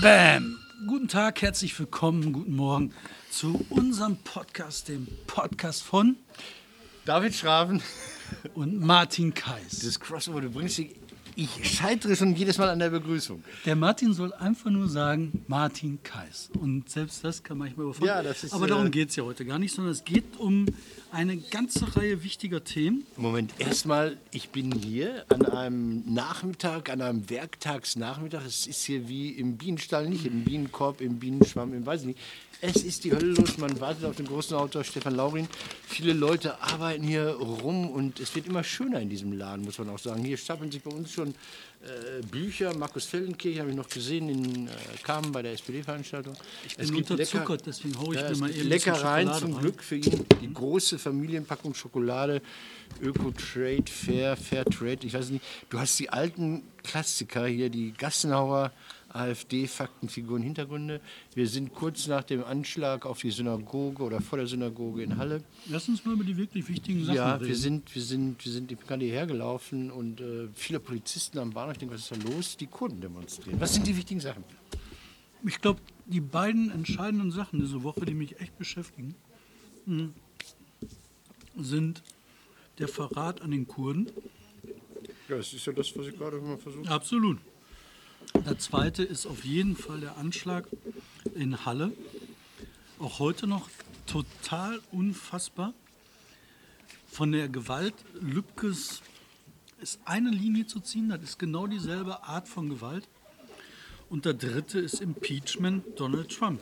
Bam! Guten Tag, herzlich willkommen, guten Morgen zu unserem Podcast, dem Podcast von David Schraven. und Martin Kais. Das Crossover, du bringst dich. Ich scheitere schon jedes Mal an der Begrüßung. Der Martin soll einfach nur sagen, Martin Kais. Und selbst das kann manchmal überfordern. Ja, das ist, Aber äh, darum geht es ja heute gar nicht, sondern es geht um eine ganze Reihe wichtiger Themen. Moment, erstmal, ich bin hier an einem Nachmittag, an einem Werktagsnachmittag. Es ist hier wie im Bienenstall, nicht im Bienenkorb, im Bienenschwamm, im weiß ich nicht. Es ist die Hölle los, man wartet auf den großen Autor Stefan Laurin. Viele Leute arbeiten hier rum und es wird immer schöner in diesem Laden, muss man auch sagen. Hier stapeln sich bei uns schon äh, Bücher. Markus Feldenkirch habe ich noch gesehen in äh, Kamen bei der SPD-Veranstaltung. Ich bin unterzuckert, deswegen hau ich Ja, mir es mal gibt eben Leckereien zum rein. Glück für ihn. Die große Familienpackung Schokolade, Öko-Trade, Fair, Fair Trade, ich weiß nicht. Du hast die alten Klassiker hier, die Gassenhauer, AfD, Faktenfiguren, Hintergründe. Wir sind kurz nach dem Anschlag auf die Synagoge oder vor der Synagoge in Halle. Lass uns mal über die wirklich wichtigen Sachen Ja, reden. wir sind, wir sind, wir sind gerade hierher gelaufen und äh, viele Polizisten am Bahnhof. Ich denke, was ist da los? Die Kurden demonstrieren. Was sind die wichtigen Sachen? Ich glaube, die beiden entscheidenden Sachen diese Woche, die mich echt beschäftigen, mh, sind der Verrat an den Kurden. Ja, das ist ja das, was ich gerade mal versucht Absolut. Der zweite ist auf jeden Fall der Anschlag in Halle. Auch heute noch total unfassbar. Von der Gewalt Lübkes ist eine Linie zu ziehen, das ist genau dieselbe Art von Gewalt. Und der dritte ist Impeachment Donald Trump.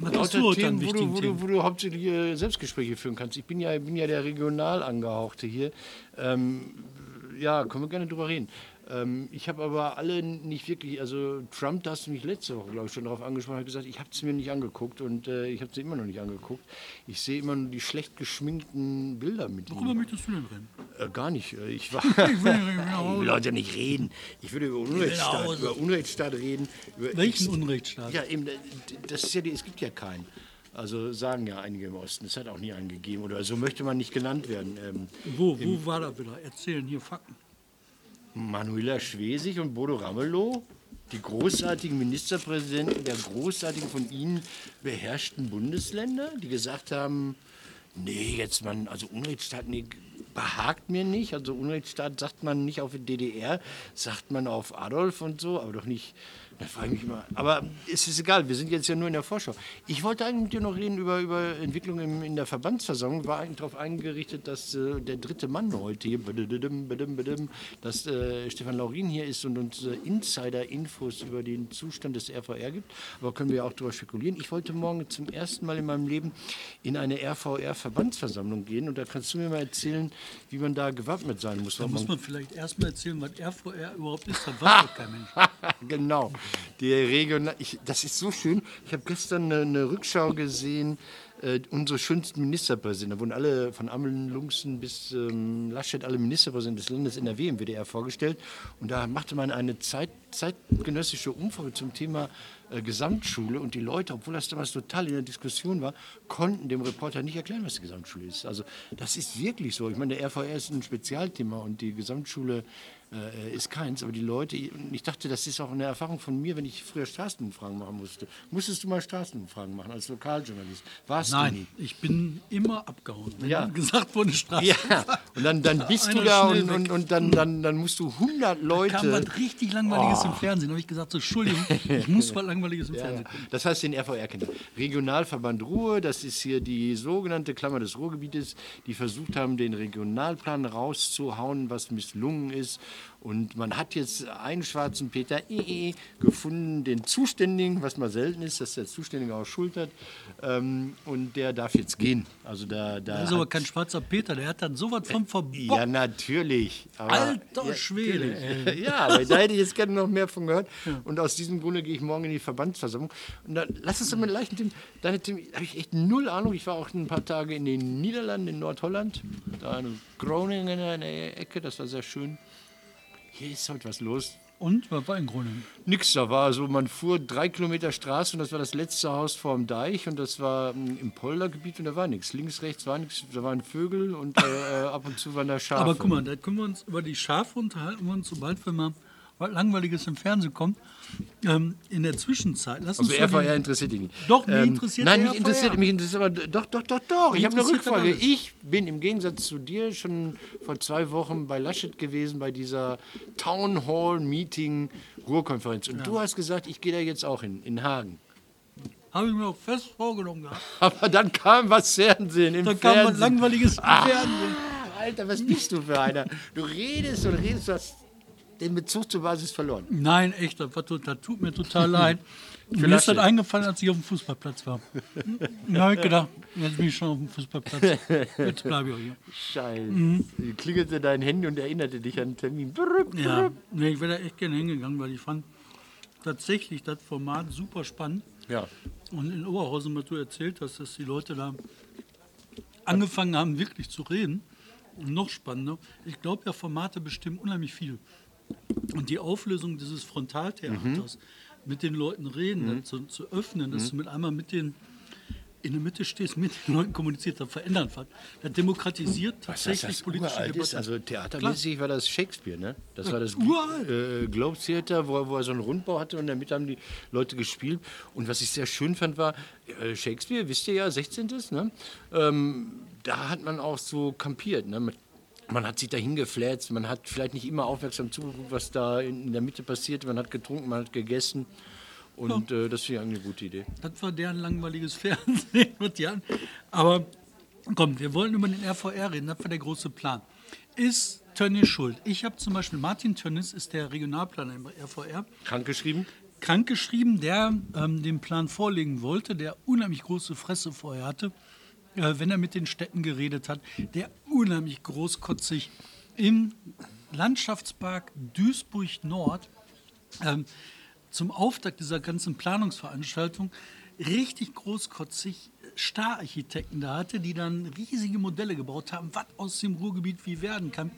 Was hast du heute Themen, wo du, wo, du, wo du hauptsächlich äh, Selbstgespräche führen kannst. Ich bin ja, bin ja der regional angehauchte hier. Ähm, ja, können wir gerne drüber reden. Ähm, ich habe aber alle nicht wirklich, also Trump, da hast du mich letzte Woche, glaube ich, schon darauf angesprochen, hat gesagt, ich habe es mir nicht angeguckt und äh, ich habe sie immer noch nicht angeguckt. Ich sehe immer nur die schlecht geschminkten Bilder mit Worüber ihm. möchtest du denn reden? Äh, gar nicht. Äh, Ich, war, Ich will, ich will ich heute nicht reden. Ich würde über Unrechtsstaat, über Unrechtsstaat reden. Über Welchen Unrechtsstaat? ja, eben, das ist ja, die- es gibt ja keinen. Also sagen ja einige im Osten, es hat auch nie einen gegeben oder so möchte man nicht genannt werden. Ähm, Wo, wo war da wieder? Erzählen hier Fakten. Manuela Schwesig und Bodo Ramelow, die großartigen Ministerpräsidenten der großartigen von ihnen beherrschten Bundesländer, die gesagt haben, nee, jetzt man, also Unrechtsstaat, nee, behagt mir nicht. Also Unrechtsstaat sagt man nicht auf DDR, sagt man auf Adolf und so, aber doch nicht. Da frage ich mich mal. Aber es ist egal, wir sind jetzt ja nur in der Vorschau. Ich wollte eigentlich mit dir noch reden über, über Entwicklung im, in der Verbandsversammlung. War eigentlich darauf eingerichtet, dass äh, der dritte Mann heute hier, dass äh, Stefan Laurin hier ist und uns äh, Insider-Infos über den Zustand des RVR gibt. Aber können wir auch darüber spekulieren. Ich wollte morgen zum ersten Mal in meinem Leben in eine RVR-Verbandsversammlung gehen und da kannst du mir mal erzählen, wie man da gewappnet sein muss. Da muss man- vielleicht erstmal erzählen, was RVR überhaupt ist. Das weiß doch kein Mensch. genau. Der Regional, ich, das ist so schön. Ich habe gestern eine, eine Rückschau gesehen. Äh, unsere schönsten Ministerpräsidenten, da wurden alle von Ammeln, Lungsen bis ähm, Laschet, alle Ministerpräsidenten des Landes NRW im WDR vorgestellt. Und da machte man eine Zeit, zeitgenössische Umfrage zum Thema äh, Gesamtschule. Und die Leute, obwohl das damals total in der Diskussion war, konnten dem Reporter nicht erklären, was die Gesamtschule ist. Also das ist wirklich so. Ich meine, der RVR ist ein Spezialthema und die Gesamtschule äh, ist keins. Aber die Leute, ich dachte, das ist auch eine Erfahrung von mir, wenn ich früher Straßenumfragen machen musste. Musstest du mal Straßenumfragen machen als Lokaljournalist? Warst du nie? Nein, ich bin immer abgehauen. Wenn Ja. gesagt wurde, Straße. Ja, und dann, dann bist du da und, und, und dann, dann, dann musst du 100 Leute... kam was richtig Langweiliges Oh. im Fernsehen. Da habe ich gesagt, so, Entschuldigung, ich muss was Langweiliges im Ja. Fernsehen gucken. Das heißt den RVR kennt. Regionalverband Ruhr, das ist hier die sogenannte Klammer des Ruhrgebietes, die versucht haben, den Regionalplan rauszuhauen, was misslungen ist. Und man hat jetzt einen schwarzen Peter EE gefunden, den Zuständigen, was mal selten ist, dass der Zuständige auch schultert. Ähm, und der darf jetzt gehen. Also da, da Das ist aber kein schwarzer Peter, der hat dann sowas vom Verbot. ja, natürlich. Aber, Alter ja, Schwede, natürlich. Ja, aber da hätte ich jetzt gerne noch mehr von gehört. Und aus diesem Grunde gehe ich morgen in die Verbandsversammlung. Und dann lass uns doch mit leichten Themen. Deine Themen habe ich echt null Ahnung. Ich war auch ein paar Tage in den Niederlanden, in Nordholland. Da in Groningen in der Ecke, das war sehr schön. Hier ist heute was los. Und was war in Groningen? Nix, da war so, man fuhr drei Kilometer Straße und das war das letzte Haus vorm Deich und das war mm, im Poldergebiet und da war nichts. Links, rechts war nichts, da waren Vögel und äh, äh, ab und zu waren da Schafe. Aber guck mal, da können wir uns über die Schafe unterhalten, uns, sobald wir mal Langweiliges im Fernsehen kommt. Ähm, in der Zwischenzeit, lass Also RVR den- interessiert dich nicht. Doch, mich interessiert Nein, mich interessiert, mich interessiert aber doch, doch, doch, doch. Ich habe eine Rückfrage. Ich bin im Gegensatz zu dir schon vor zwei Wochen bei Laschet gewesen, bei dieser Town Hall Meeting Ruhrkonferenz. Und du hast gesagt, ich gehe da jetzt auch hin, in Hagen. Habe ich mir auch fest vorgenommen gehabt. Aber dann kam was Fernsehen im Da kam was Fernsehen. Langweiliges im Ah. Fernsehen. Alter, was bist du für einer? Du redest und redest, du hast den Bezug zur Basis verloren. Nein, echt, das, das tut mir total leid. Mir ist das eingefallen, als ich auf dem Fußballplatz war. Da habe ich gedacht, jetzt bin ich schon auf dem Fußballplatz. Jetzt bleibe ich auch hier. Scheiße. Mhm. Klingelte dein Handy und erinnerte dich an den Termin. Ja, nee, ich wäre da echt gerne hingegangen, weil ich fand tatsächlich das Format super spannend. Ja. Und in Oberhausen, was du erzählt hast, dass die Leute da angefangen haben, wirklich zu reden. Und noch spannender, ich glaube ja, Formate bestimmen unheimlich viel. Und die Auflösung dieses Frontaltheaters, mit den Leuten reden, das zu, zu öffnen, dass du mit einmal mit den in der Mitte stehst, mit den Leuten kommunizierst, das verändert was. Das demokratisiert Was tatsächlich das politische uralt ist? Debatte. Also theatermäßig war das Shakespeare, ne? Das war das äh, Globe Theater, wo, er- wo er so einen Rundbau hatte und Mitte haben die Leute gespielt. Und was ich sehr schön fand, war äh, Shakespeare, wisst ihr ja, 16. Ne? Ähm, da hat man auch so kampiert. Ne? Man- Man hat sich da hingefläzt, man hat vielleicht nicht immer aufmerksam zugeguckt, was da in, der Mitte passiert. Man hat getrunken, man hat gegessen. Und äh, das finde ich eine gute Idee. Das war deren langweiliges Fernsehen. mit Jan. Aber komm, wir wollen über den RVR reden. Das war der große Plan. Ist Tönnies schuld? Ich habe zum Beispiel, Martin Tönnies ist der Regionalplaner im RVR, Krankgeschrieben? krankgeschrieben, der ähm, den Plan vorlegen wollte, der unheimlich große Fresse vorher hatte, wenn er mit den Städten geredet hat, der unheimlich großkotzig im Landschaftspark Duisburg Nord ähm, zum Auftakt dieser ganzen Planungsveranstaltung richtig großkotzig Stararchitekten da hatte, die dann riesige Modelle gebaut haben, was aus dem Ruhrgebiet wie werden kann.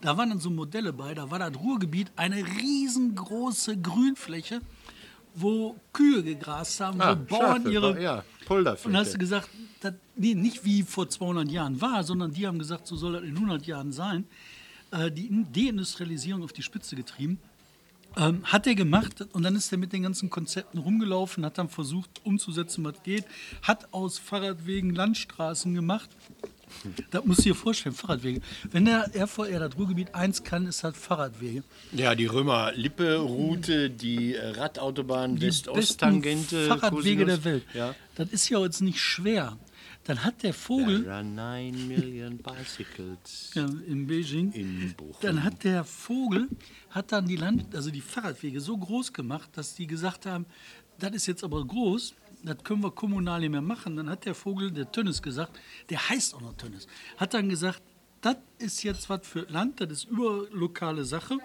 Da waren dann so Modelle bei, da war das Ruhrgebiet eine riesengroße Grünfläche, wo Kühe gegrast haben, wo Bauern Schafe, ihre... ja, Polderfläche. Und hast du gesagt, das, nee, nicht wie vor 200 Jahren war, sondern die haben gesagt, so soll das in 100 Jahren sein. Äh, die In- Deindustrialisierung auf die Spitze getrieben. Ähm, hat er gemacht und dann ist er mit den ganzen Konzepten rumgelaufen, hat dann versucht umzusetzen, was geht, hat aus Fahrradwegen Landstraßen gemacht. Das musst du dir vorstellen, Fahrradwege. Wenn der RVR das Ruhrgebiet 1 kann, ist das Fahrradwege. Ja, die Römer-Lippe-Route, die Radautobahn, die West-Ost-Tangente. Fahrradwege Cosinus. der Welt. Ja. Das ist ja jetzt nicht schwer. Dann hat der Vogel There are nine million bicycles. ja, in Beijing, In Bochum. dann hat der Vogel hat dann die Land, also die Fahrradwege so groß gemacht, dass die gesagt haben, das ist jetzt aber groß, das können wir kommunal nicht mehr machen. Dann hat der Vogel, der Tönnes gesagt, der heißt auch noch Tönnes, hat dann gesagt, das ist jetzt was für Land, das ist überlokale Sache.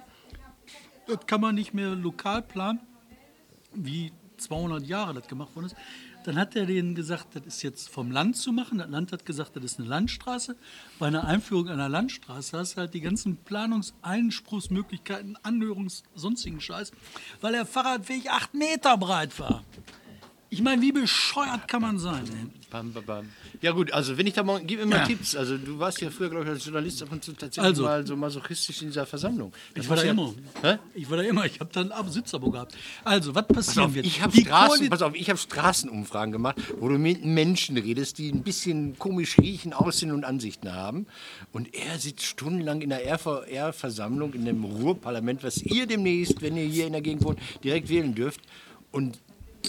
Das kann man nicht mehr lokal planen, wie 200 Jahre das gemacht worden ist. Dann hat er denen gesagt, das ist jetzt vom Land zu machen. Das Land hat gesagt, das ist eine Landstraße. Bei einer Einführung einer Landstraße hast du halt die ganzen Planungseinspruchsmöglichkeiten, Anhörungs-, sonstigen Scheiß, weil der Fahrradweg acht Meter breit war. Ich meine, wie bescheuert kann man sein? Ey? Bam, bam, bam. Ja gut, also wenn ich da mal, gib mir mal Ja. Tipps. Also du warst ja früher, glaube ich, als Journalist ab und zu tatsächlich Also. mal so masochistisch in dieser Versammlung. Das Ich war da ja- immer. Hä? Ich war da immer. Ich habe dann ein Sitzabo gehabt. Also, was passieren Pass auf, wird? ich habe Straßen, pass auf, ich habe Straßenumfragen gemacht, wo du mit Menschen redest, die ein bisschen komisch riechen, aussehen und Ansichten haben. Und er sitzt stundenlang in der RVR-Versammlung in dem Ruhrparlament, was ihr demnächst, wenn ihr hier in der Gegend wohnt, direkt wählen dürft. Und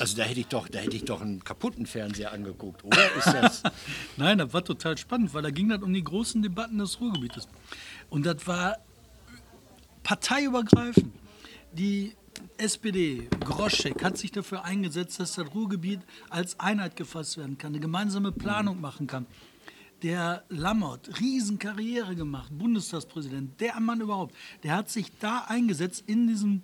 also da hätte ich doch, da hätte ich doch einen kaputten Fernseher angeguckt, oder? Nein, das war total spannend, weil da ging das um die großen Debatten des Ruhrgebietes. Und das war parteiübergreifend. Die SPD, Groschek, hat sich dafür eingesetzt, dass das Ruhrgebiet als Einheit gefasst werden kann, eine gemeinsame Planung machen kann. Der Lammert, Riesenkarriere gemacht, Bundestagspräsident, der Mann überhaupt, der hat sich da eingesetzt in diesem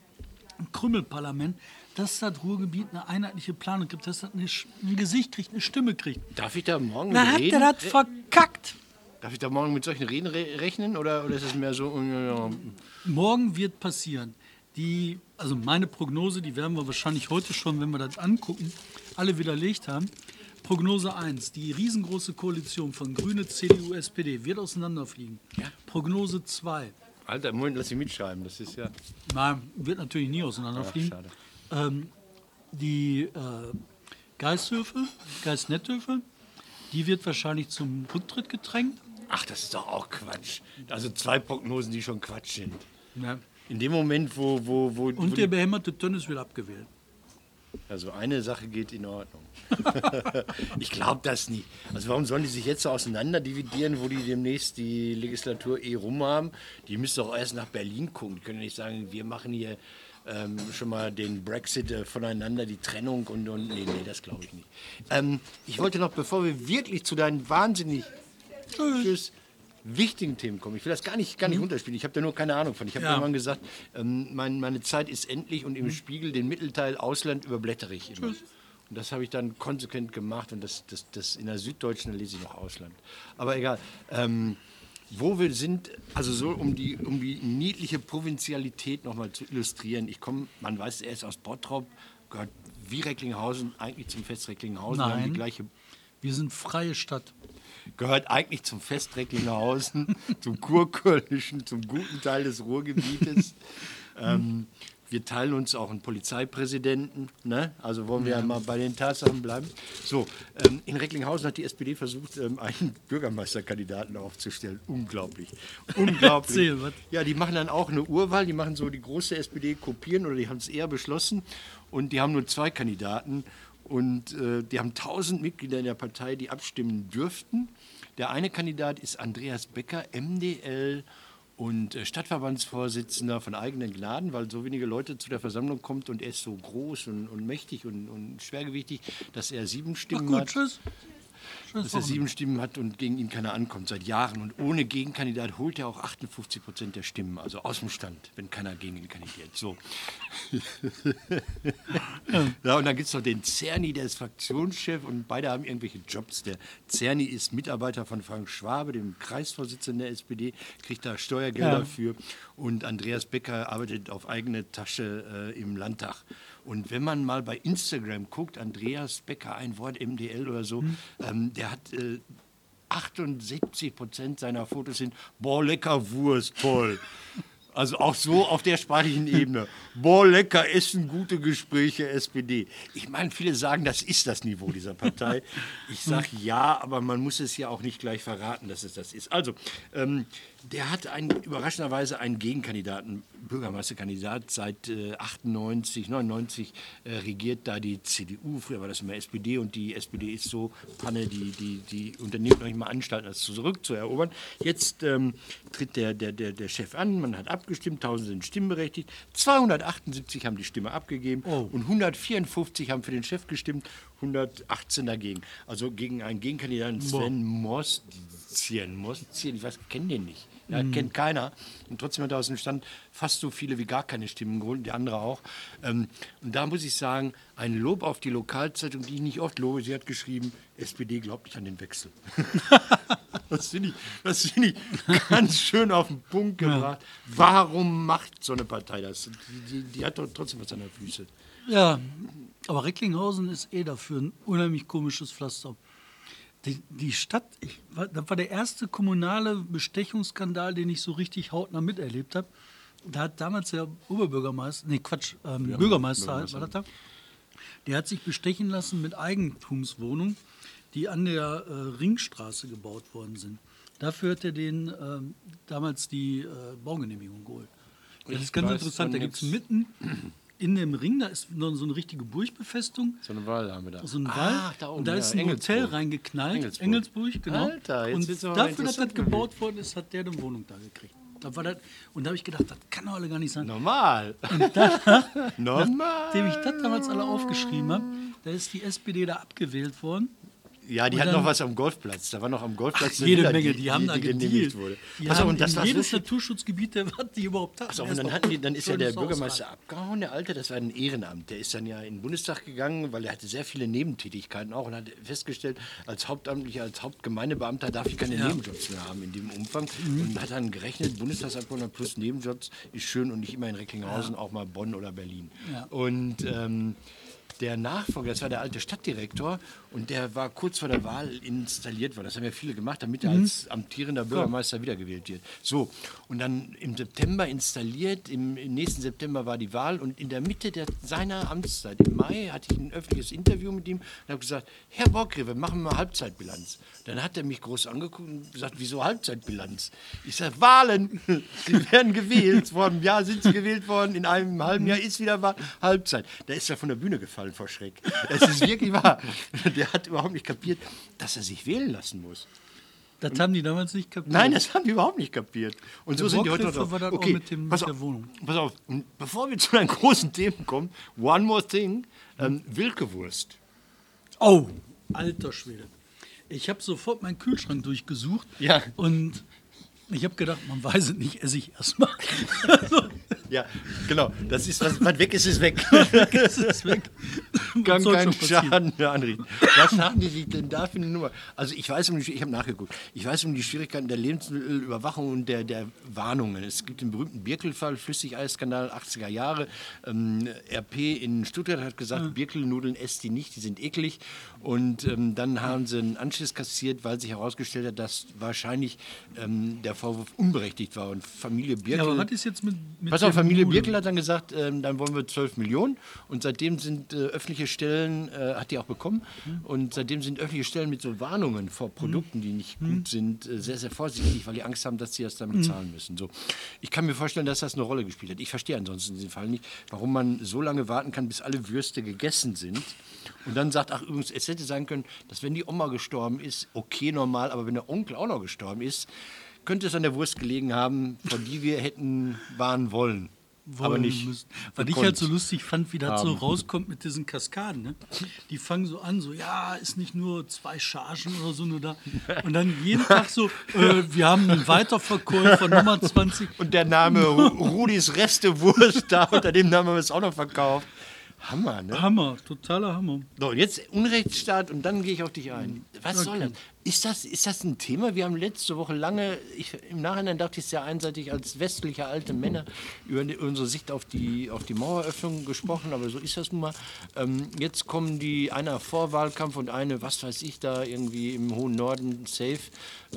Krümmelparlament, dass das Ruhrgebiet eine einheitliche Planung gibt, dass das eine, ein Gesicht kriegt, eine Stimme kriegt. Darf ich da morgen Da mit hat reden? er das verkackt. Darf ich da morgen mit solchen Reden re rechnen oder, oder ist es mehr so? äh, Morgen wird passieren. Die, also meine Prognose, die werden wir wahrscheinlich heute schon, wenn wir das angucken, alle widerlegt haben. Prognose 1, die riesengroße Koalition von Grüne, CDU, SPD wird auseinanderfliegen. Prognose 2, Alter, Moment, lass mich mitschreiben. Das ist ja. Nein, wird natürlich nie auseinanderfliegen. schade. Ähm, die äh, Geisthöfe, Geistnetthöfe, die wird wahrscheinlich zum Rücktritt gedrängt. Ach, das ist doch auch Quatsch. Also zwei Prognosen, die schon Quatsch sind. Ja. In dem Moment, wo. wo, wo, wo Und der die, behämmerte Tönnes wird abgewählt. also eine Sache geht in Ordnung. ich glaube das nicht. Also warum sollen die sich jetzt so auseinander dividieren, wo die demnächst die Legislatur eh rum haben? Die müssen doch erst nach Berlin gucken. Die können ja nicht sagen, wir machen hier ähm, schon mal den Brexit äh, voneinander, die Trennung und, und nee, nee, das glaube ich nicht. Ähm, ich wollte noch, bevor wir wirklich zu deinen wahnsinnig tschüss, wichtigen Themen kommen. Ich will das gar nicht, gar nicht runterspielen. Ich habe da nur keine Ahnung von. Ich habe Ja. irgendwann gesagt, ähm, mein, meine Zeit ist endlich und im Spiegel den Mittelteil Ausland überblättere ich immer. Und das habe ich dann konsequent gemacht und das, das, das in der Süddeutschen lese ich noch Ausland. Aber egal. Ähm, wo wir sind, also so um die, um die niedliche Provinzialität nochmal zu illustrieren. Ich komme, man weiß, er ist aus Bottrop, gehört wie Recklinghausen eigentlich zum Fest Recklinghausen. Wir haben die Nein. gleiche Wir sind freie Stadt. gehört eigentlich zum Fest Recklinghausen, zum Kurkölnischen, zum guten Teil des Ruhrgebietes. ähm, wir teilen uns auch einen Polizeipräsidenten. Ne? Also wollen wir ja. mal bei den Tatsachen bleiben. So, ähm, in Recklinghausen hat die SPD versucht, ähm, einen Bürgermeisterkandidaten aufzustellen. Unglaublich. Unglaublich. Ja, die machen dann auch eine Urwahl. Die machen so die große SPD kopieren oder die haben es eher beschlossen. Und die haben nur zwei Kandidaten. Und äh, die haben 1000 Mitglieder in der Partei, die abstimmen dürften. Der eine Kandidat ist Andreas Becker, MDL und äh, Stadtverbandsvorsitzender von eigenen Gnaden, weil so wenige Leute zu der Versammlung kommt und er ist so groß und, und mächtig und, und schwergewichtig, dass er sieben Ach Stimmen gut, hat tschüss. Dass er sieben Stimmen hat und gegen ihn keiner ankommt seit Jahren. Und ohne Gegenkandidat holt er auch 58 Prozent der Stimmen, also aus dem Stand, wenn keiner gegen ihn kandidiert. So. ja, und dann gibt es noch den Zerni, der ist Fraktionschef und beide haben irgendwelche Jobs. Der Zerni ist Mitarbeiter von Frank Schwabe, dem Kreisvorsitzenden der SPD, kriegt da Steuergelder Ja. für. Und Andreas Becker arbeitet auf eigene Tasche äh, im Landtag. Und wenn man mal bei Instagram guckt, Andreas Becker, ein Wort MDL oder so, ähm, der hat äh, 78 Prozent seiner Fotos sind, boah, lecker Wurst, toll. Also auch so auf der sprachlichen Ebene. Boah, lecker Essen, gute Gespräche, SPD. Ich meine, viele sagen, das ist das Niveau dieser Partei. Ich sage ja, aber man muss es ja auch nicht gleich verraten, dass es das ist. Also, ähm, der hat einen, überraschenderweise einen Gegenkandidaten, Bürgermeisterkandidat, seit äh, 98, 99 äh, regiert da die CDU. Früher war das immer SPD und die SPD ist so Panne, die, die, die unternimmt noch nicht mal Anstalten, das zurückzuerobern. Jetzt ähm, tritt der, der, der, der Chef an, man hat abgestimmt, 1000 sind stimmberechtigt, 278 haben die Stimme abgegeben Oh. und 154 haben für den Chef gestimmt, 118 dagegen. Also gegen einen Gegenkandidaten Sven Mostien. Mostien, ich weiß, kenne den nicht. Ja, kennt keiner. Und trotzdem hat er aus dem Stand fast so viele wie gar keine Stimmen geholt, der andere auch. Ähm, und da muss ich sagen, ein Lob auf die Lokalzeitung, die ich nicht oft lobe. Sie hat geschrieben, SPD glaubt nicht an den Wechsel. das finde ich, das find ich ganz schön auf den Punkt gebracht. Warum macht so eine Partei das? Die, die, die hat doch trotzdem was an der Füße. Ja, aber Recklinghausen ist eh dafür ein unheimlich komisches Pflaster. Die, die Stadt, ich, war- das war der erste kommunale Bestechungsskandal, den ich so richtig hautnah miterlebt habe. Da hat damals der Oberbürgermeister, nee Quatsch, ähm, Bürgermeister, halt, war das da? Der hat sich bestechen lassen mit Eigentumswohnungen, die an der äh, Ringstraße gebaut worden sind. Dafür hat er den ähm, damals die äh, Baugenehmigung geholt. Das Ich ist ganz weiß interessant. Da gibt es mitten in dem Ring, da ist noch so eine richtige Burgbefestung, So eine Wahl haben wir da. so ein Ah, Wall. da oben, und da ja, ist ein Engelsburg. Hotel reingeknallt. Engelsburg. Engelsburg, genau. Alter, jetzt und dafür, dass das gebaut worden ist, hat der eine Wohnung da gekriegt. Da war das, und da habe ich gedacht, das kann doch alle gar nicht sein. Normal. Normal. Nachdem ich das damals alle aufgeschrieben habe, da ist die SPD da abgewählt worden. Ja, die Und hat dann- noch was am Golfplatz. Da war noch am Golfplatz eine Jede Villa, Menge, die, haben da genehmigt gedealt. wurde. Die Pass auf, und das war jedes so Naturschutzgebiet, der was die überhaupt hat. So, und erst dann, hatten die, dann ist ja der Bürgermeister abgehauen, der Alte, das war ein Ehrenamt. Der ist dann ja in den Bundestag gegangen, weil er hatte sehr viele Nebentätigkeiten auch und hat festgestellt, als Hauptamtlicher, als Hauptgemeindebeamter darf ich keine Ja. Mhm. Nebenjobs mehr haben in dem Umfang. Und hat dann gerechnet, Bundestagsabgeordneter plus Nebenjobs ist schön und nicht immer in Recklinghausen, auch mal Bonn oder Berlin. Ja. Und ähm, der Nachfolger, das war der alte Stadtdirektor und der war kurz vor der Wahl installiert worden. Das haben ja viele gemacht, damit er als amtierender Bürgermeister wiedergewählt wird. So, und dann im September installiert, im, im nächsten September war die Wahl und in der Mitte der, seiner Amtszeit, im Mai, hatte ich ein öffentliches Interview mit ihm und habe gesagt, Herr machen wir mal Halbzeitbilanz. Dann hat er mich groß angeguckt und gesagt, wieso Halbzeitbilanz? Ich sage, Wahlen, Sie werden gewählt, vor einem Jahr sind Sie gewählt worden, in einem halben Jahr ist wieder Wahl, Halbzeit. Da ist er von der Bühne gefallen vor Schreck. Das ist wirklich wahr. Der hat überhaupt nicht kapiert, dass er sich wählen lassen muss. Das haben die damals nicht kapiert. Nein, das haben die überhaupt nicht kapiert. Und so Der sind die heute noch drauf. war Okay, mit dem- pass auf, der Wohnung. Pass auf, und bevor wir zu einem großen Thema kommen, one more thing, ähm, Wilkewurst. Oh, alter Schwede. Ich habe sofort meinen Kühlschrank durchgesucht. Ja. Und ich habe gedacht, man weiß es nicht, esse ich erstmal. Ja, genau. Das ist, was, was weg ist, ist weg. es ist weg. Was Kann keinen? Schaden mehr anrichten. Was haben die sich denn da für eine Nummer? Also ich weiß um die, ich habe nachgeguckt, ich weiß um die Schwierigkeiten der Lebensmittelüberwachung und der, der Warnungen. Es gibt den berühmten Birkel-Fall, Flüssigeisskandal 80er Jahre. Ähm, RP in Stuttgart hat gesagt, Birkelnudeln esst die nicht, die sind eklig. Und ähm, dann haben sie einen Anschiss kassiert, weil sich herausgestellt hat, dass wahrscheinlich ähm, der Vorwurf unberechtigt war. Und Familie Birkel... Ja, aber was ist jetzt mit, mit Pass auf, Familie? Birkel hat dann gesagt, ähm, dann wollen wir 12 Millionen. Und seitdem sind äh, öffentliche Stellen, äh, hat die auch bekommen, und seitdem sind öffentliche Stellen mit so Warnungen vor Produkten, die nicht gut sind, äh, sehr, sehr vorsichtig, weil die Angst haben, dass sie das dann bezahlen müssen. So. Ich kann mir vorstellen, dass das eine Rolle gespielt hat. Ich verstehe ansonsten in diesem Fall nicht, warum man so lange warten kann, bis alle Würste gegessen sind. Und dann sagt, ach übrigens, es hätte sein können, dass wenn die Oma gestorben ist, okay, normal, aber wenn der Onkel auch noch gestorben ist, könnte es an der Wurst gelegen haben, von die wir hätten warnen wollen. aber wollen nicht. müssen. Was ich halt so lustig fand, wie das so rauskommt mit diesen Kaskaden. Ne? Die fangen so an, so, ja, ist nicht nur zwei Chargen oder so nur da. Und dann jeden Tag so, äh, wir haben einen Weiterverkäufer Nummer 20. Und der Name Ru- Rudis Restewurst, da unter dem Namen haben wir es auch noch verkauft. Hammer, ne? Hammer, totaler Hammer. So, jetzt Unrechtsstaat und dann gehe ich auf dich ein. Was soll das? Ist, das? ist das ein Thema? Wir haben letzte Woche lange, ich, im Nachhinein dachte ich sehr einseitig, als westliche alte Männer über die, unsere Sicht auf die, auf die Maueröffnung gesprochen, aber so ist das nun mal. Ähm, jetzt kommen die, einer Vorwahlkampf und eine, was weiß ich, da irgendwie im hohen Norden safe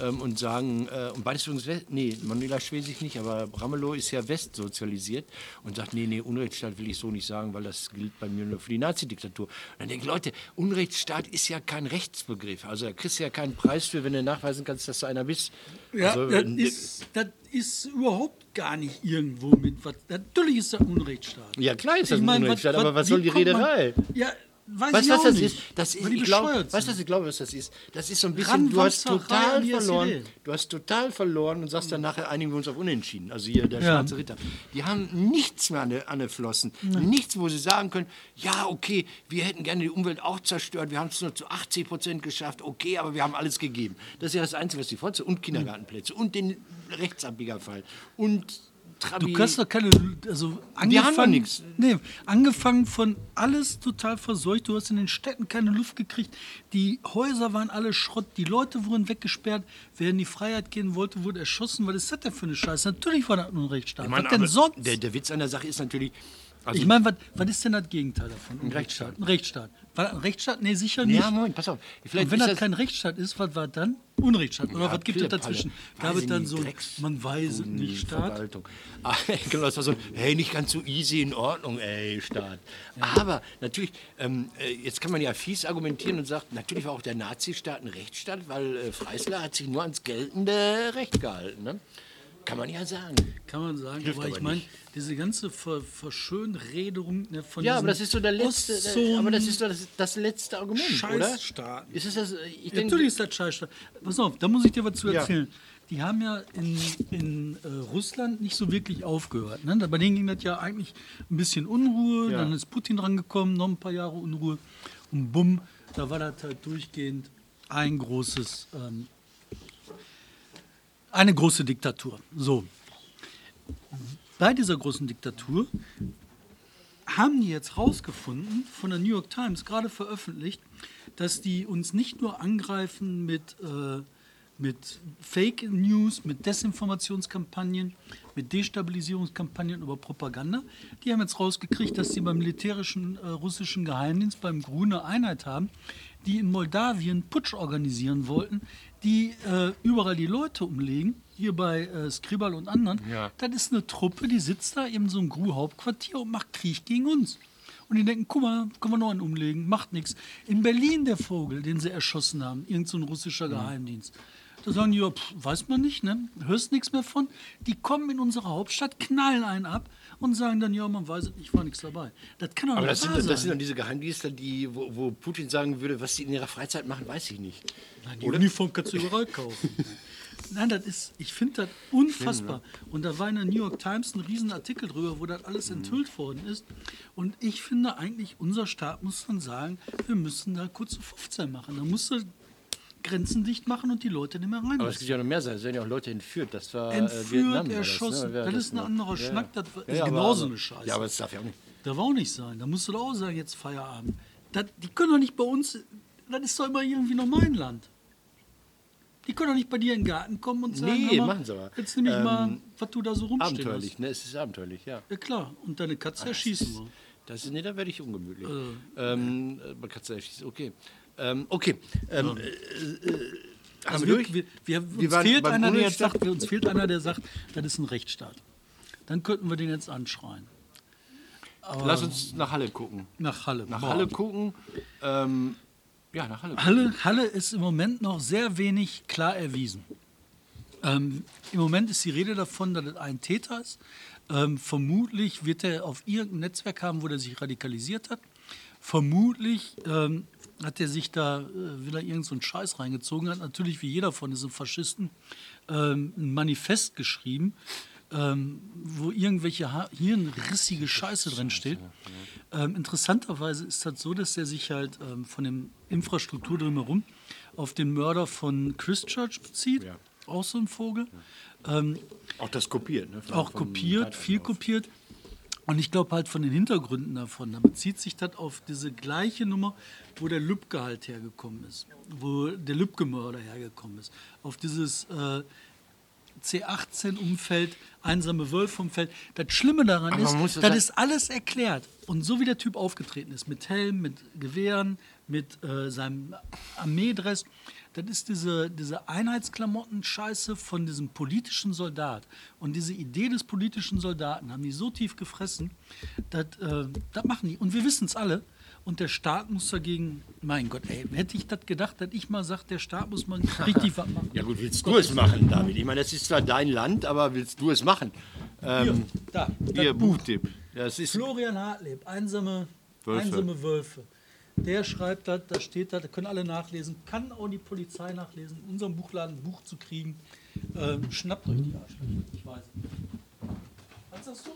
ähm, und sagen, äh, und beides übrigens, West, nee, Manuela Schwesig nicht, aber Ramelow ist ja westsozialisiert und sagt, nee, nee, Unrechtsstaat will ich so nicht sagen, weil das gilt bei mir nur für die Nazi-Diktatur. Und dann denke ich, Leute, Unrechtsstaat ist ja kein Rechtsbegriff. Also da kriegst du ja keinen Preis für, wenn du nachweisen kannst, dass du einer bist. Ja, also, das, ist, das ist überhaupt gar nicht irgendwo mit was. Natürlich ist das Unrechtsstaat. Ja, klar ist das Ich ein mein, Unrechtsstaat, aber was soll die kommt man- Rederei? Ja, weiß Weißt du, was das nicht. ist? Das ist ich glaube, bescheuert weißt du, was ich glaube, was das ist? Das ist so ein bisschen, Ran, du hast total verloren. Du hast total verloren und sagst dann nachher, einigen wir uns auf Unentschieden. Also hier der Ja. schwarze Ritter. Die haben nichts mehr an der, an der Flossen. Nichts, wo sie sagen können, ja, okay, wir hätten gerne die Umwelt auch zerstört, wir haben es nur zu 80 Prozent geschafft, okay, aber wir haben alles gegeben. Das ist ja das Einzige, was die vorziehen. Und Kindergartenplätze und den Rechtsabbiegerfall und Trabi. Du kannst doch keine, also angefangen, nix. nee, angefangen von alles total verseucht. Du hast in den Städten keine Luft gekriegt. Die Häuser waren alle Schrott. Die Leute wurden weggesperrt. Wer in die Freiheit gehen wollte, wurde erschossen. Was ist das denn für eine Scheiße? Natürlich war das ein Unrechtsstaat. Ich meine, was denn sonst? Der, der Witz an der Sache ist natürlich, also ich meine, was, was ist denn das Gegenteil davon? Ein Rechtsstaat. Ein Rechtsstaat. War das ein Rechtsstaat? Nee, sicher nicht. ja, Moment, pass auf. Vielleicht Und wenn das kein Rechtsstaat ist, was war dann? Unrechtsstaat. Oder Ja, was gibt es dazwischen? Gab es dann so, Drecks- man weiß nicht, Staat? Ah, genau, das war so, hey, nicht ganz so easy in Ordnung, ey, Staat. Aber natürlich, ähm, äh, jetzt kann man ja fies argumentieren und sagt, natürlich war auch der Nazistaat ein Rechtsstaat, weil äh, Freisler hat sich nur ans geltende Recht gehalten. Ne? Kann man ja sagen. Kann man sagen, Hilft aber ich meine, diese ganze Ver Verschönrederung ne, von Ja, aber das ist so der letzte, aber das ist doch das, das letzte Argument, oder? Scheißstaaten. Ist es das, ich Ja, denke, Natürlich ist das Scheißstaat. Pass auf, da muss ich dir was zu Ja. erzählen. Die haben ja in, in äh, Russland nicht so wirklich aufgehört. Ne? Bei denen ging das ja eigentlich ein bisschen Unruhe, Ja. dann ist Putin rangekommen, noch ein paar Jahre Unruhe und bumm, da war das halt durchgehend ein großes, ähm, eine große Diktatur. So. Bei dieser großen Diktatur haben die jetzt rausgefunden, von der New York Times gerade veröffentlicht, dass die uns nicht nur angreifen mit, äh, mit Fake News, mit Desinformationskampagnen, mit Destabilisierungskampagnen über Propaganda. Die haben jetzt rausgekriegt, dass sie beim militärischen äh, russischen Geheimdienst, beim GRU, eine Einheit haben, die in Moldawien Putsch organisieren wollten, die äh, überall die Leute umlegen, hier bei äh, Skribal und anderen. Ja. Das ist eine Truppe, die sitzt da in so einem GRU-Hauptquartier und macht Krieg gegen uns. Und die denken, guck mal, können wir noch einen umlegen, macht nichts. In Berlin der Vogel, den sie erschossen haben, irgend so ein russischer Geheimdienst. Da sagen die, ja, pff, weiß man nicht, ne? hörst nichts mehr von. Die kommen in unsere Hauptstadt, knallen einen ab und sagen dann, ja, man weiß es nicht, war nichts dabei. Das kann doch Aber nicht das sind, wahr das sind sein. dann diese Geheimdienstler, die, wo, wo Putin sagen würde, was sie in ihrer Freizeit machen, weiß ich nicht. Nein, die Uniform kannst du überall kaufen. Nein, das ist, ich finde das unfassbar. Und da war in der New York Times ein riesen Artikel drüber, wo das alles enthüllt worden ist. Und ich finde eigentlich, unser Staat muss dann sagen, wir müssen da kurze 15 machen. Da musst du Grenzen dicht machen und die Leute nicht mehr rein. Aber es gibt ja noch mehr Sachen. Es werden ja auch Leute entführt. Das war äh, Entführt, Vietnam. war das, erschossen. ne? Das ist ein anderer Schnack, das ist aber- genauso aber- eine Scheiße. Ja, aber das darf ja auch nicht. Das war auch nicht sein. Da musst du doch auch sagen, jetzt Feierabend. Das, die können doch nicht bei uns, das ist doch immer irgendwie noch mein Land. Die können doch nicht bei dir in den Garten kommen und sagen, Nee, mal, machen sie aber. jetzt nehme ich Ähm, mal, was du da so rumstehen Abenteuerlich, hast. ne? Es ist abenteuerlich, ja. Ja klar, und deine Katze erschießen wir. Das ist, nee, da werde ich ungemütlich. Äh. ähm, äh, es erschießen, okay. Ähm, okay. Ähm, äh, äh, Also wir wir, durch? wir, wir, uns, fehlt einer, der jetzt sagt, uns fehlt einer, der sagt, das ist ein Rechtsstaat. Dann könnten wir den jetzt anschreien. Lass uns nach Halle gucken. Nach Halle. Nach. Halle gucken. Ähm, ja, nach Halle. Halle, Halle ist im Moment noch sehr wenig klar erwiesen. Ähm, Im Moment ist die Rede davon, dass es ein Täter ist. Ähm, vermutlich wird er auf irgendein Netzwerk haben, wo er sich radikalisiert hat. Vermutlich ähm, hat er sich da äh, wieder irgendeinen so einen Scheiß reingezogen, hat natürlich wie jeder von diesen Faschisten ähm, ein Manifest geschrieben, ähm, wo irgendwelche ha- hirnrissige Scheiße drin steht. Ähm, interessanterweise ist das so, dass er sich halt von der Infrastruktur drumherum auf den Mörder von Christchurch bezieht. Ja. Auch so ein Vogel. Ähm, Auch das kopiert, ne? Von- auch kopiert, viel kopiert. Und ich glaube halt von den Hintergründen davon, da bezieht sich das auf diese gleiche Nummer, wo der Lübcke halt hergekommen ist, wo der Lübcke-Mörder hergekommen ist. Auf dieses äh, C18-Umfeld, einsame Wölfe-Umfeld. Das Schlimme daran ist, das sagen- ist alles erklärt. Und so wie der Typ aufgetreten ist, mit Helm, mit Gewehren, mit äh, seinem Armeedress, das ist diese, diese Einheitsklamotten-Scheiße von diesem politischen Soldat. Und diese Idee des politischen Soldaten haben die so tief gefressen, das äh, das machen die. Und wir wissen es alle. Und der Staat muss dagegen, mein Gott, ey, hätte ich das gedacht, dass ich mal sage, der Staat muss mal richtig was machen. Ja gut, willst du es machen, David? Ich meine, das ist zwar dein Land, aber willst du es machen? Ähm, Hier, da, hier. Buchtipp. Das ist Florian Hartleb, einsame. Wölfe. einsame Wölfe. Der schreibt das, da steht das, da können alle nachlesen, kann auch die Polizei nachlesen, in unserem Buchladen ein Buch zu kriegen. Ähm, schnappt euch die Arschlöcher, ich weiß. Was sagst du?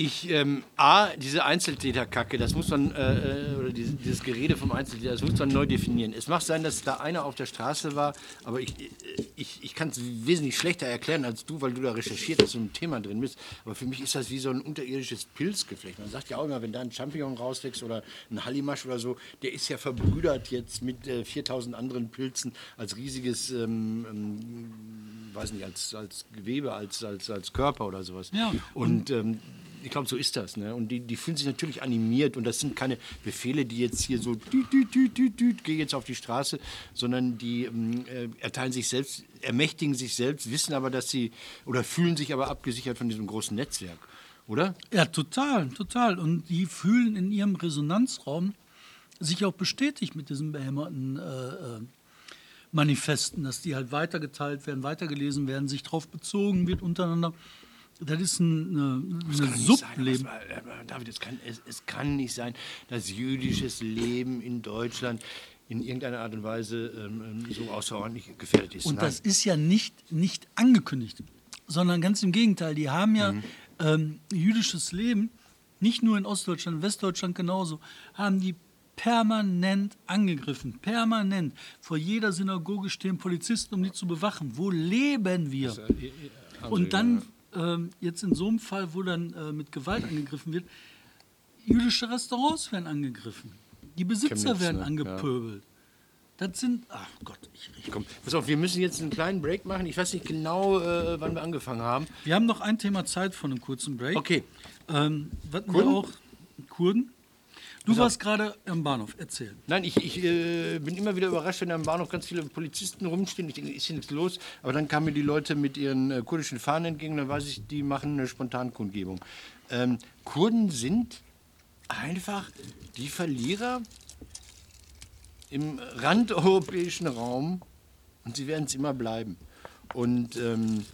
Ich, ähm, A, diese Einzeltäterkacke, das muss man, äh, äh, oder dieses, dieses Gerede vom Einzeltäter, das muss man neu definieren. Es mag sein, dass da einer auf der Straße war, aber ich, äh, ich, ich kann es wesentlich schlechter erklären als du, weil du da recherchiert hast und im Thema drin bist. Aber für mich ist das wie so ein unterirdisches Pilzgeflecht. Man sagt ja auch immer, wenn da ein Champignon rauswächst oder ein Hallimasch oder so, der ist ja verbrüdert jetzt mit äh, 4000 anderen Pilzen als riesiges, ähm, ähm, weiß nicht, als, als Gewebe, als, als, als Körper oder sowas. Ja, und ähm, ich glaube, so ist das. Ne? Und die, die fühlen sich natürlich animiert und das sind keine Befehle, die jetzt hier so geh jetzt auf die Straße, sondern die ähm, äh, erteilen sich selbst, ermächtigen sich selbst, wissen aber, dass sie oder fühlen sich aber abgesichert von diesem großen Netzwerk, oder? Ja, total, total. Und die fühlen in ihrem Resonanzraum sich auch bestätigt mit diesen behämmerten äh, äh, Manifesten, dass die halt weitergeteilt werden, weitergelesen werden, sich darauf bezogen wird untereinander. Das ist ein, eine, eine Subleben. David, es kann, es, es kann nicht sein, dass jüdisches Leben in Deutschland in irgendeiner Art und Weise ähm, ähm, so außerordentlich gefährdet ist. Und Nein. das ist ja nicht, nicht angekündigt, sondern ganz im Gegenteil. Die haben ja Mhm. ähm, jüdisches Leben, nicht nur in Ostdeutschland, Westdeutschland genauso, haben die permanent angegriffen. Permanent. Vor jeder Synagoge stehen Polizisten, um die zu bewachen. Wo leben wir? Und dann, ähm, jetzt in so einem Fall, wo dann äh, mit Gewalt angegriffen wird, jüdische Restaurants werden angegriffen. Die Besitzer Chemnitz, werden ne? angepöbelt. Das sind, ach Gott, ich rieche. Komm, pass auf, wir müssen jetzt einen kleinen Break machen. Ich weiß nicht genau, äh, wann wir angefangen haben. Wir haben noch ein Thema Zeit von einem kurzen Break. Okay. Ähm, was wir Kurden? auch, Kurden. Du warst gerade am Bahnhof, erzähl. Nein, ich, ich äh, bin immer wieder überrascht, wenn am Bahnhof ganz viele Polizisten rumstehen. Ich denke, ist hier nichts los. Aber dann kamen mir die Leute mit ihren äh, kurdischen Fahnen entgegen. Dann weiß ich, die machen eine Spontankundgebung. Ähm, Kurden sind einfach die Verlierer im randeuropäischen Raum und sie werden es immer bleiben. Und ähm,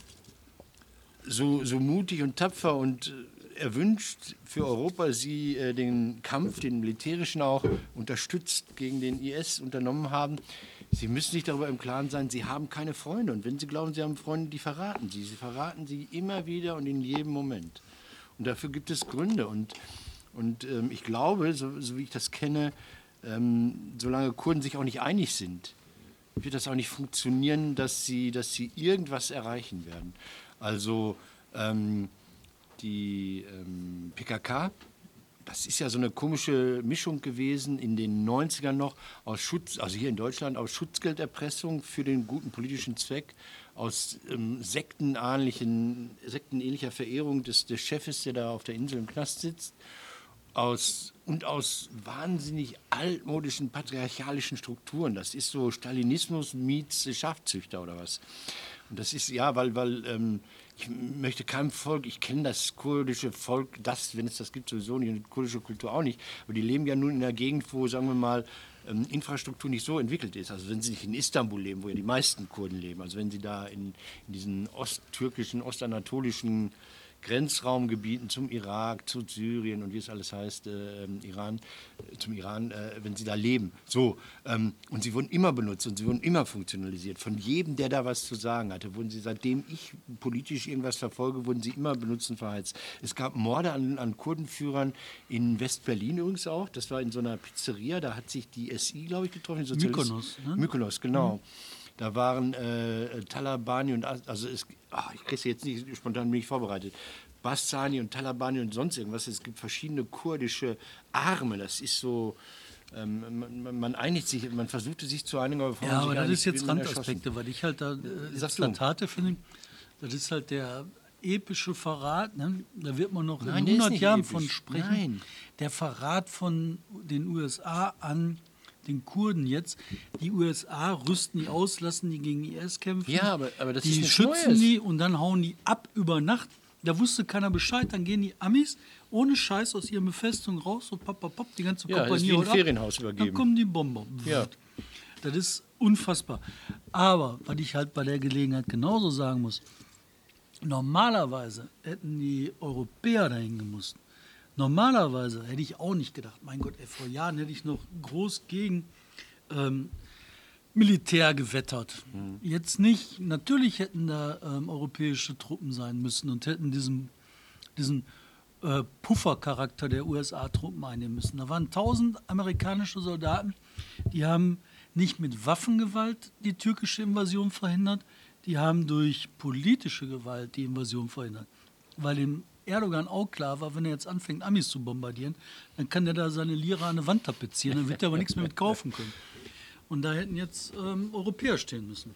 so, so mutig und tapfer und erwünscht für Europa sie äh, den Kampf, den militärischen auch, unterstützt gegen den IS unternommen haben. Sie müssen sich darüber im Klaren sein, sie haben keine Freunde. Und wenn sie glauben, sie haben Freunde, die verraten sie. Sie verraten sie immer wieder und in jedem Moment. Und dafür gibt es Gründe. Und, und ähm, ich glaube, so, so wie ich das kenne, ähm, solange Kurden sich auch nicht einig sind, wird das auch nicht funktionieren, dass sie, dass sie irgendwas erreichen werden. Also ähm, die ähm, PKK, das ist ja so eine komische Mischung gewesen in den 90ern noch aus Schutz, also hier in Deutschland aus Schutzgelderpressung für den guten politischen Zweck, aus ähm, sektenähnlichen, sektenähnlicher Verehrung des, des Chefes, der da auf der Insel im Knast sitzt, aus, und aus wahnsinnig altmodischen patriarchalischen Strukturen. Das ist so Stalinismus meets Schafzüchter oder was. Und das ist, ja, weil, weil ähm, ich möchte keinem Volk, ich kenne das kurdische Volk, das, wenn es das gibt, sowieso nicht, und die kurdische Kultur auch nicht, aber die leben ja nun in einer Gegend, wo, sagen wir mal, ähm, Infrastruktur nicht so entwickelt ist. Also wenn sie nicht in Istanbul leben, wo ja die meisten Kurden leben, also wenn sie da in, in diesen osttürkischen, ostanatolischen Grenzraumgebieten zum Irak, zu Syrien und wie es alles heißt, äh, Iran, äh, zum Iran, äh, wenn sie da leben. So, ähm, und sie wurden immer benutzt und sie wurden immer funktionalisiert. Von jedem, der da was zu sagen hatte, wurden sie, seitdem ich politisch irgendwas verfolge, wurden sie immer benutzt und verheizt. Es gab Morde an, an Kurdenführern in West-Berlin übrigens auch. Das war in so einer Pizzeria, da hat sich die SI, glaube ich, getroffen. Mykonos, ne? Mykonos, genau. Da waren äh, Talabani und also es, ach, ich kriege jetzt nicht spontan bin ich vorbereitet. Bastani und Talabani und sonst irgendwas. Es gibt verschiedene kurdische Arme. Das ist so. Ähm, man, man- einigt sich, man versuchte sich zu einigen, aber Ja, aber das ist jetzt. Randaspekte, weil ich halt da äh, Sag du. Zitate finde. Das ist halt der epische Verrat. Ne? Da wird man noch Nein, in der ist 100 nicht Jahren episch. von sprechen. Nein. Der Verrat von den USA an den Kurden jetzt. Die USA rüsten die aus, lassen die gegen IS kämpfen. Ja, aber- aber das die ist nichts schützen Neues. die und dann hauen die ab über Nacht. Da wusste keiner Bescheid. Dann gehen die Amis ohne Scheiß aus ihrer Befestigung raus, so pop, pop, pop, die ganze Ja, das ist Kompanie wie ein ab. Ferienhaus Dann übergeben. kommen die Bomber. Ja. Das ist unfassbar. Aber, was ich halt bei der Gelegenheit genauso sagen muss, normalerweise hätten die Europäer dahin gemusst. Normalerweise hätte ich auch nicht gedacht, mein Gott, ey, vor Jahren hätte ich noch groß gegen ähm, Militär gewettert. Jetzt nicht. Natürlich hätten da ähm, europäische Truppen sein müssen und hätten diesen, diesen äh, Puffercharakter der USA-Truppen einnehmen müssen. Da waren tausend amerikanische Soldaten, die haben nicht mit Waffengewalt die türkische Invasion verhindert, die haben durch politische Gewalt die Invasion verhindert. Weil dem Erdogan auch klar war, wenn er jetzt anfängt, Amis zu bombardieren, dann kann der da seine Lira an eine Wand tapezieren, dann wird er aber nichts mehr mit kaufen können. Und da hätten jetzt ähm, Europäer stehen müssen.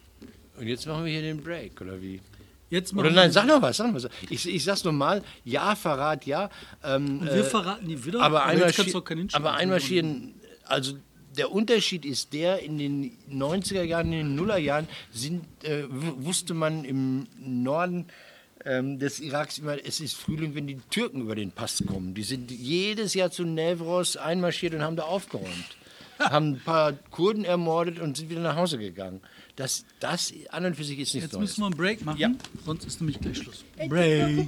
Und jetzt machen wir hier den Break, oder wie? Jetzt Oder nein, wir- sag noch was, sag noch was. Ich, ich sag's nochmal, ja, Verrat, ja. Ähm, Und wir äh, verraten die wieder. aber, aber einmarschieren, also der Unterschied ist der, in den 90er Jahren, in den Nullerjahren sind, äh, wusste man im Norden ähm, des Iraks immer, es ist Frühling, wenn die Türken über den Pass kommen. Die sind jedes Jahr zu Nevros einmarschiert und haben da aufgeräumt. haben ein paar Kurden ermordet und sind wieder nach Hause gegangen. Das, das an und für sich ist nichts Jetzt Neues. müssen wir einen Break machen, Ja. sonst ist nämlich gleich Schluss. Break.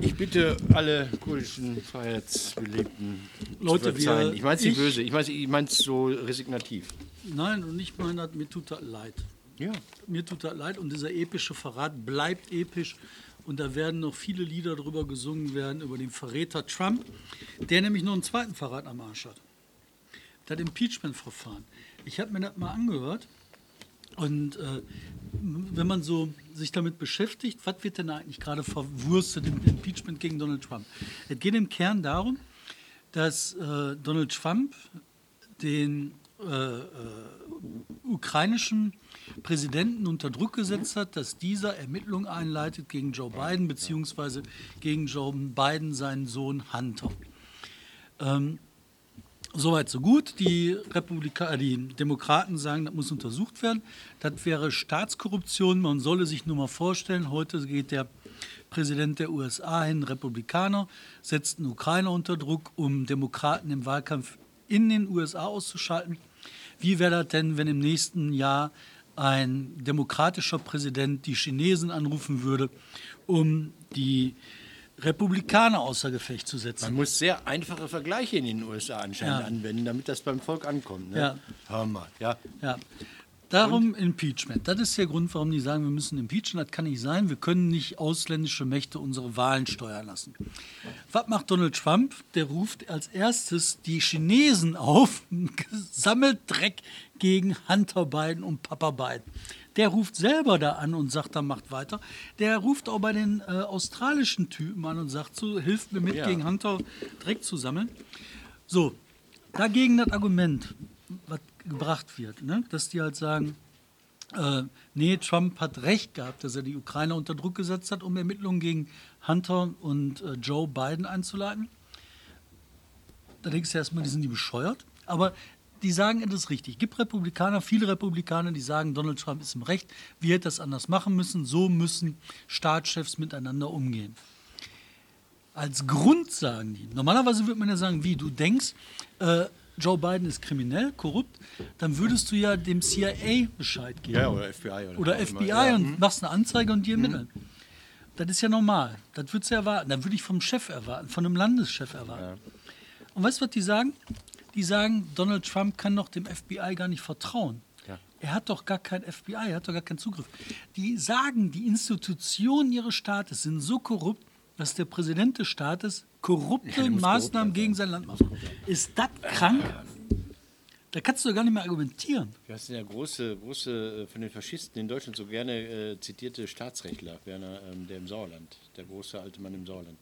Ich bitte alle kurdischen Freiheitsbelebten Leute, zu verzeihen. wir- ich meine es nicht ich- böse, ich meine ich mein's so resignativ. Nein, und ich meine, mir tut das leid. Ja. Mir tut das leid und dieser epische Verrat bleibt episch. Und da werden noch viele Lieder drüber gesungen werden, über den Verräter Trump, der nämlich noch einen zweiten Verrat am Arsch hat. Das Impeachment-Verfahren. Ich habe mir das mal angehört. Und äh, wenn man so sich damit beschäftigt, was wird denn eigentlich gerade verwurstet im Impeachment gegen Donald Trump? Es geht im Kern darum, dass äh, Donald Trump den äh, äh, ukrainischen Präsidenten unter Druck gesetzt hat, dass dieser Ermittlungen einleitet gegen Joe Biden beziehungsweise gegen Joe Biden seinen Sohn Hunter. Ähm, Soweit so gut. Die, Republika die Demokraten sagen, das muss untersucht werden. Das wäre Staatskorruption. Man solle sich nur mal vorstellen, heute geht der Präsident der USA hin, Republikaner, setzt einen Ukrainer unter Druck, um Demokraten im Wahlkampf in den USA auszuschalten. Wie wäre das denn, wenn im nächsten Jahr ein demokratischer Präsident die Chinesen anrufen würde, um die Republikaner außer Gefecht zu setzen? Man muss sehr einfache Vergleiche in den USA anscheinend Ja. anwenden, damit das beim Volk ankommt. Ne? Ja. Hör mal, ja. Ja. Darum Impeachment. Das ist der Grund, warum die sagen, wir müssen impeachen. Das kann nicht sein. Wir können nicht ausländische Mächte unsere Wahlen steuern lassen. Was macht Donald Trump? Der ruft als erstes die Chinesen auf, sammelt Dreck gegen Hunter Biden und Papa Biden. Der ruft selber da an und sagt, dann macht weiter. Der ruft auch bei den äh, australischen Typen an und sagt, so, hilft mir mit, Ja. gegen Hunter Dreck zu sammeln. So, dagegen das Argument, was gebracht wird, ne? dass die halt sagen, äh, nee, Trump hat recht gehabt, dass er die Ukrainer unter Druck gesetzt hat, um Ermittlungen gegen Hunter und äh, Joe Biden einzuleiten. Da denkst du erstmal, die sind die bescheuert. Aber die sagen, ist richtig. Es gibt Republikaner, viele Republikaner, die sagen, Donald Trump ist im Recht. Wir hätten das anders machen müssen. So müssen Staatschefs miteinander umgehen. Als Grund sagen die. Normalerweise würde man ja sagen, wie du denkst, äh, Joe Biden ist kriminell, korrupt, dann würdest du ja dem CIA Bescheid geben. Ja, oder FBI. Oder, Oder FBI immer. Ja. und machst eine Anzeige und die ermitteln. Das ist ja normal. Das würdest du erwarten. Das würde ich vom Chef erwarten, von einem Landeschef erwarten. Und weißt du, was die sagen? Die sagen, Donald Trump kann doch dem FBI gar nicht vertrauen. Ja. Er hat doch gar kein FBI, er hat doch gar keinen Zugriff. Die sagen, die Institutionen ihres Staates sind so korrupt, dass der Präsident des Staates korrupte der muss Maßnahmen korrupt gegen sein Land macht. Ist das krank? Da kannst du doch gar nicht mehr argumentieren. Du hast der große, große äh, von den Faschisten in Deutschland so gerne äh, zitierte Staatsrechtler, Werner, ähm, der im Sauerland, der große alte Mann im Sauerland,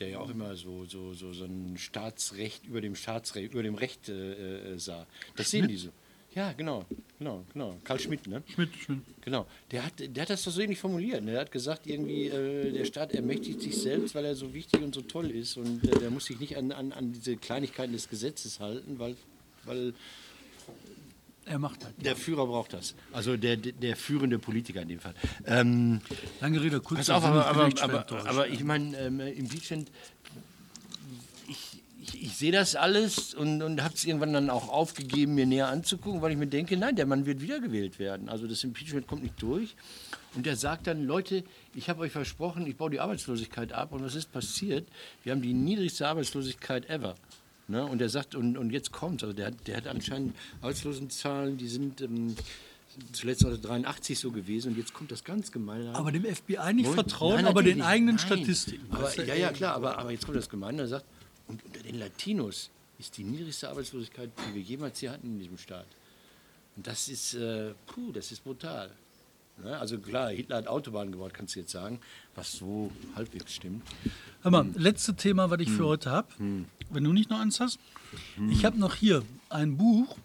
der ja auch immer so, so, so, so ein Staatsrecht über dem Staatsrecht, über dem Recht äh, äh, sah. Das sehen die so. Ja, genau, genau, genau. Karl Schmidt, ne? Schmidt, Schmidt. Genau. Der hat, der hat das doch so ähnlich formuliert. Ne? Der hat gesagt, irgendwie, äh, der Staat ermächtigt sich selbst, weil er so wichtig und so toll ist und äh, der muss sich nicht an, an, an diese Kleinigkeiten des Gesetzes halten, weil, weil Er macht das. der Führer braucht das. Also der, der, der führende Politiker in dem Fall. Ähm, Lange Rede, pass kurzer auf, aber, aber, aber, aber ich meine, ähm, Impeachment, ich, ich, ich sehe das alles und, und habe es irgendwann dann auch aufgegeben, mir näher anzugucken, weil ich mir denke, nein, der Mann wird wiedergewählt werden. Also das Impeachment kommt nicht durch. Und er sagt dann, Leute, ich habe euch versprochen, ich baue die Arbeitslosigkeit ab. Und was ist passiert? Wir haben die niedrigste Arbeitslosigkeit ever. Ne? Und er sagt, und, und jetzt kommt Also der, hat- der hat anscheinend Arbeitslosenzahlen, die sind ähm, zuletzt 1983 so gewesen. Und jetzt kommt das ganz Gemeine. Aber dem FBI nicht Moment, vertrauen, nein, aber den eigenen Nein. Statistiken. Aber, ja, ja, klar, aber, aber jetzt kommt das Gemeine, er sagt, und unter den Latinos ist die niedrigste Arbeitslosigkeit, die wir jemals hier hatten in diesem Staat. Und das ist, äh, puh, das ist brutal. Ne? Also klar, Hitler hat Autobahnen gebaut, kannst du jetzt sagen, was so halbwegs stimmt. Hör mal, letzte Thema, was ich Hm. für heute habe. Wenn du nicht noch eins hast. Ich habe noch hier ein Buch,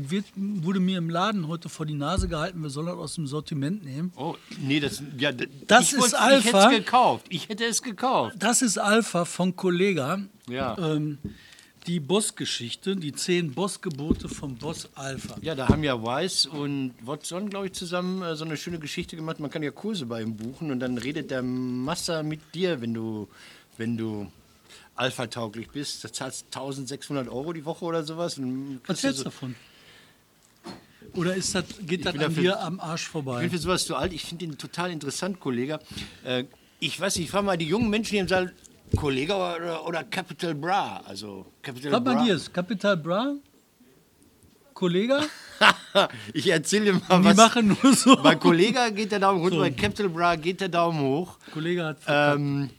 das wird, wurde mir im Laden heute vor die Nase gehalten, wir sollen das aus dem Sortiment nehmen. Oh, nee, das, ja, Das ich ist wollte- Ich Alpha. hätte es gekauft. Ich hätte es gekauft. Das ist Alpha von Kollega. Ja. Ähm, die Boss-Geschichte, die zehn Boss-Gebote vom Boss Alpha. Ja, da haben ja Weiss und Watson, glaube ich, zusammen äh, so eine schöne Geschichte gemacht. Man kann ja Kurse bei ihm buchen und dann redet der Massa mit dir, wenn du, wenn du alpha-tauglich bist. Da zahlst 1600 Euro die Woche oder sowas. Was du hältst du so, davon? Oder ist das, geht das an dafür- dir am Arsch ich vorbei? bin für sowas zu alt. Ich finde ihn total interessant, Kollege. Äh, ich weiß nicht, ich frage mal die jungen Menschen hier im Saal, Kollege oder, oder Capital Bra? Also Capital bei Bra. dir ist? Capital Bra? Kollege? ich erzähle dir mal Die was. machen nur so. Bei Kollege geht der Daumen runter, So. bei Capital Bra geht der Daumen hoch. Kollege hat Ähm,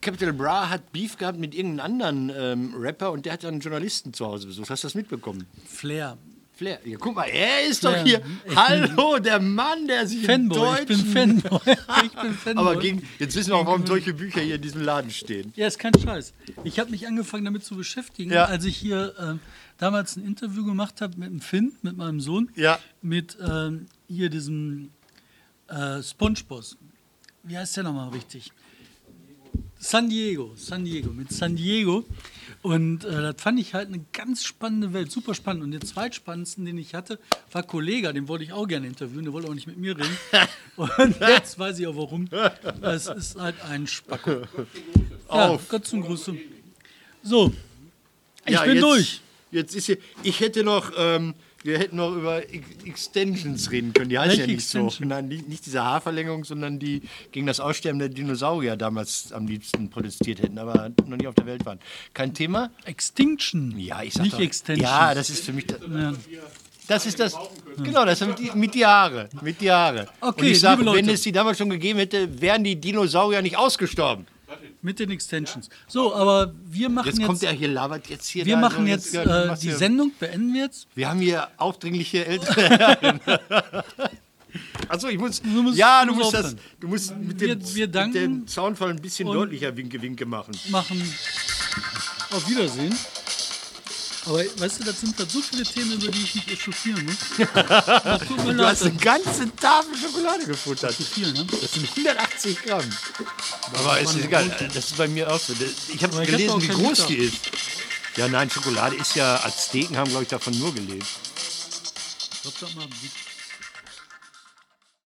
Capital Bra hat Beef gehabt mit irgendeinem anderen ähm, Rapper und der hat einen Journalisten zu Hause besucht. Hast du das mitbekommen? Flair. Flair. Ja, guck mal, er ist doch Flair. hier. Ich Hallo, der Mann, der sich im Fanboy, ich bin Deutschen... Fanboy. Ich bin Fanboy. Aber gegen, jetzt wissen wir auch, warum solche Bücher hier in diesem Laden stehen. Ja, ist kein Scheiß. Ich habe mich angefangen damit zu beschäftigen, Ja. als ich hier ähm, damals ein Interview gemacht habe mit dem Finn, mit meinem Sohn, Ja. mit ähm, hier diesem äh, Spongeboss. Wie heißt der nochmal richtig? San Diego, San Diego, mit San Diego. Und äh, das fand ich halt eine ganz spannende Welt, super spannend. Und den zweitspannendsten, den ich hatte, war Kollega, den wollte ich auch gerne interviewen, der wollte auch nicht mit mir reden. Und jetzt weiß ich auch warum. Es ist halt ein Spacko. Ja, Auf. Gott zum Gruße. So, ich Ja, bin jetzt, durch. Jetzt ist hier, ich hätte noch, ähm, wir hätten noch über Ex- Extensions reden können. Die heißt Welche ja nicht so. Extension? Nein, nicht, nicht diese Haarverlängerung, sondern die gegen das Aussterben der Dinosaurier damals am liebsten protestiert hätten, aber noch nicht auf der Welt waren. Kein Thema? Extinction. Ja, ich sag Nicht doch, Extension. Ja, das ist für mich. Das, Ja. das ist das. Genau, das ist mit, die- mit die Haare. Mit die Haare. Okay, Und ich sage, liebe wenn es die damals schon gegeben hätte, wären die Dinosaurier nicht ausgestorben. Mit den Extensions. So, aber wir machen Jetzt jetzt, kommt er hier, labert jetzt hier. wir da machen so, jetzt äh, die Sendung, beenden wir jetzt. Wir haben hier aufdringliche ältere Herren. Achso, ich muss. Du musst- ja, du musst musst das. Du musst mit Wir- dem, wir danken mit dem Soundfall ein bisschen deutlicher Winke Winke machen. machen. Auf Wiedersehen. Aber weißt du, das sind halt so viele Themen, über die ich mich echauffieren muss. Das tut mir Du leid. hast eine ganze Tafel Schokolade gefuttert. zu viel, ne? Das sind 180 Gramm. Aber es ist egal, das ist bei mir auch so. Ich habe ich gelesen, wie groß Liter. die ist. Ja, nein, Schokolade ist ja, Azteken haben, glaube ich, davon nur gelebt. Glaub doch mal, wie-